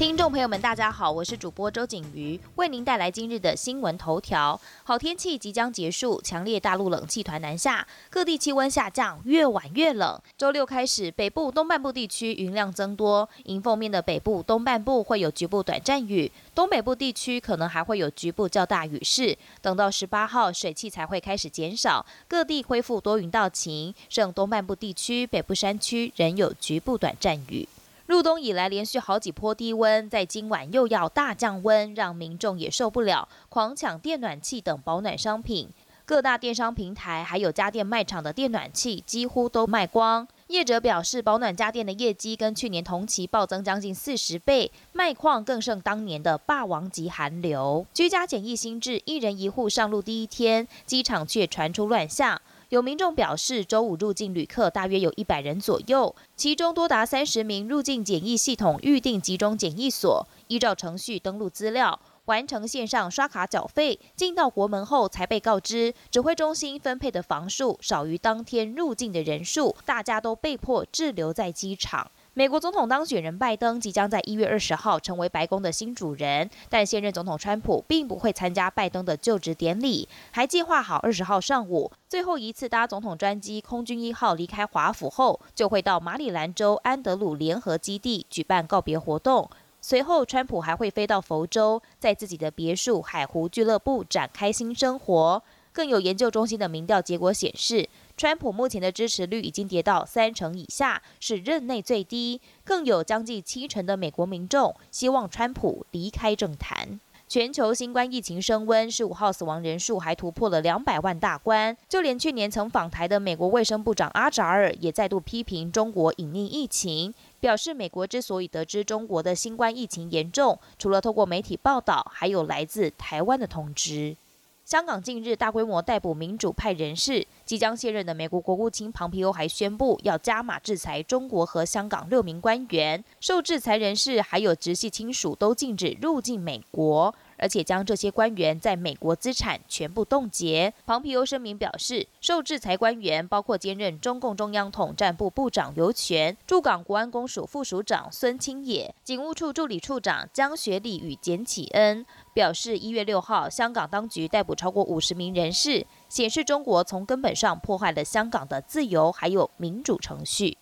听众朋友们，大家好，我是主播周景瑜，为您带来今日的新闻头条。好天气即将结束，强烈大陆冷气团南下，各地气温下降，越晚越冷。周六开始，北部东半部地区云量增多，迎风面的北部东半部会有局部短暂雨，东北部地区可能还会有局部较大雨势。等到十八号，水汽才会开始减少，各地恢复多云到晴，剩东半部地区、北部山区仍有局部短暂雨。入冬以来，连续好几波低温，在今晚又要大降温，让民众也受不了，狂抢电暖气等保暖商品。各大电商平台还有家电卖场的电暖气几乎都卖光。业者表示，保暖家电的业绩跟去年同期暴增将近四十倍，卖况更胜当年的霸王级寒流。居家检疫新制，一人一户上路第一天，机场却传出乱象。有民众表示，周五入境旅客大约有一百人左右，其中多达三十名入境检疫系统预定集中检疫所，依照程序登录资料，完成线上刷卡缴费，进到国门后才被告知，指挥中心分配的房数少于当天入境的人数，大家都被迫滞留在机场。美国总统当选人拜登即将在一月二十号成为白宫的新主人，但现任总统川普并不会参加拜登的就职典礼，还计划好二十号上午最后一次搭总统专机空军一号离开华府后，就会到马里兰州安德鲁联合基地举办告别活动。随后，川普还会飞到佛州，在自己的别墅海湖俱乐部展开新生活。更有研究中心的民调结果显示，川普目前的支持率已经跌到三成以下，是任内最低。更有将近七成的美国民众希望川普离开政坛。全球新冠疫情升温，十五号死亡人数还突破了两百万大关。就连去年曾访台的美国卫生部长阿扎尔也再度批评中国隐匿疫情，表示美国之所以得知中国的新冠疫情严重，除了透过媒体报道，还有来自台湾的通知。香港近日大规模逮捕民主派人士，即将卸任的美国国务卿庞皮欧还宣布要加码制裁中国和香港六名官员，受制裁人士还有直系亲属都禁止入境美国。而且将这些官员在美国资产全部冻结。庞皮欧声明表示，受制裁官员包括兼任中共中央统战部部长尤权、驻港国安公署副署长孙清野、警务处助理处长江学礼与简启恩。表示一月六号，香港当局逮捕超过五十名人士，显示中国从根本上破坏了香港的自由还有民主程序。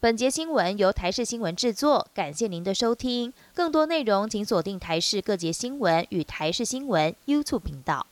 本节新闻由台视新闻制作，感谢您的收听。更多内容请锁定台视各节新闻与台视新闻 YouTube 频道。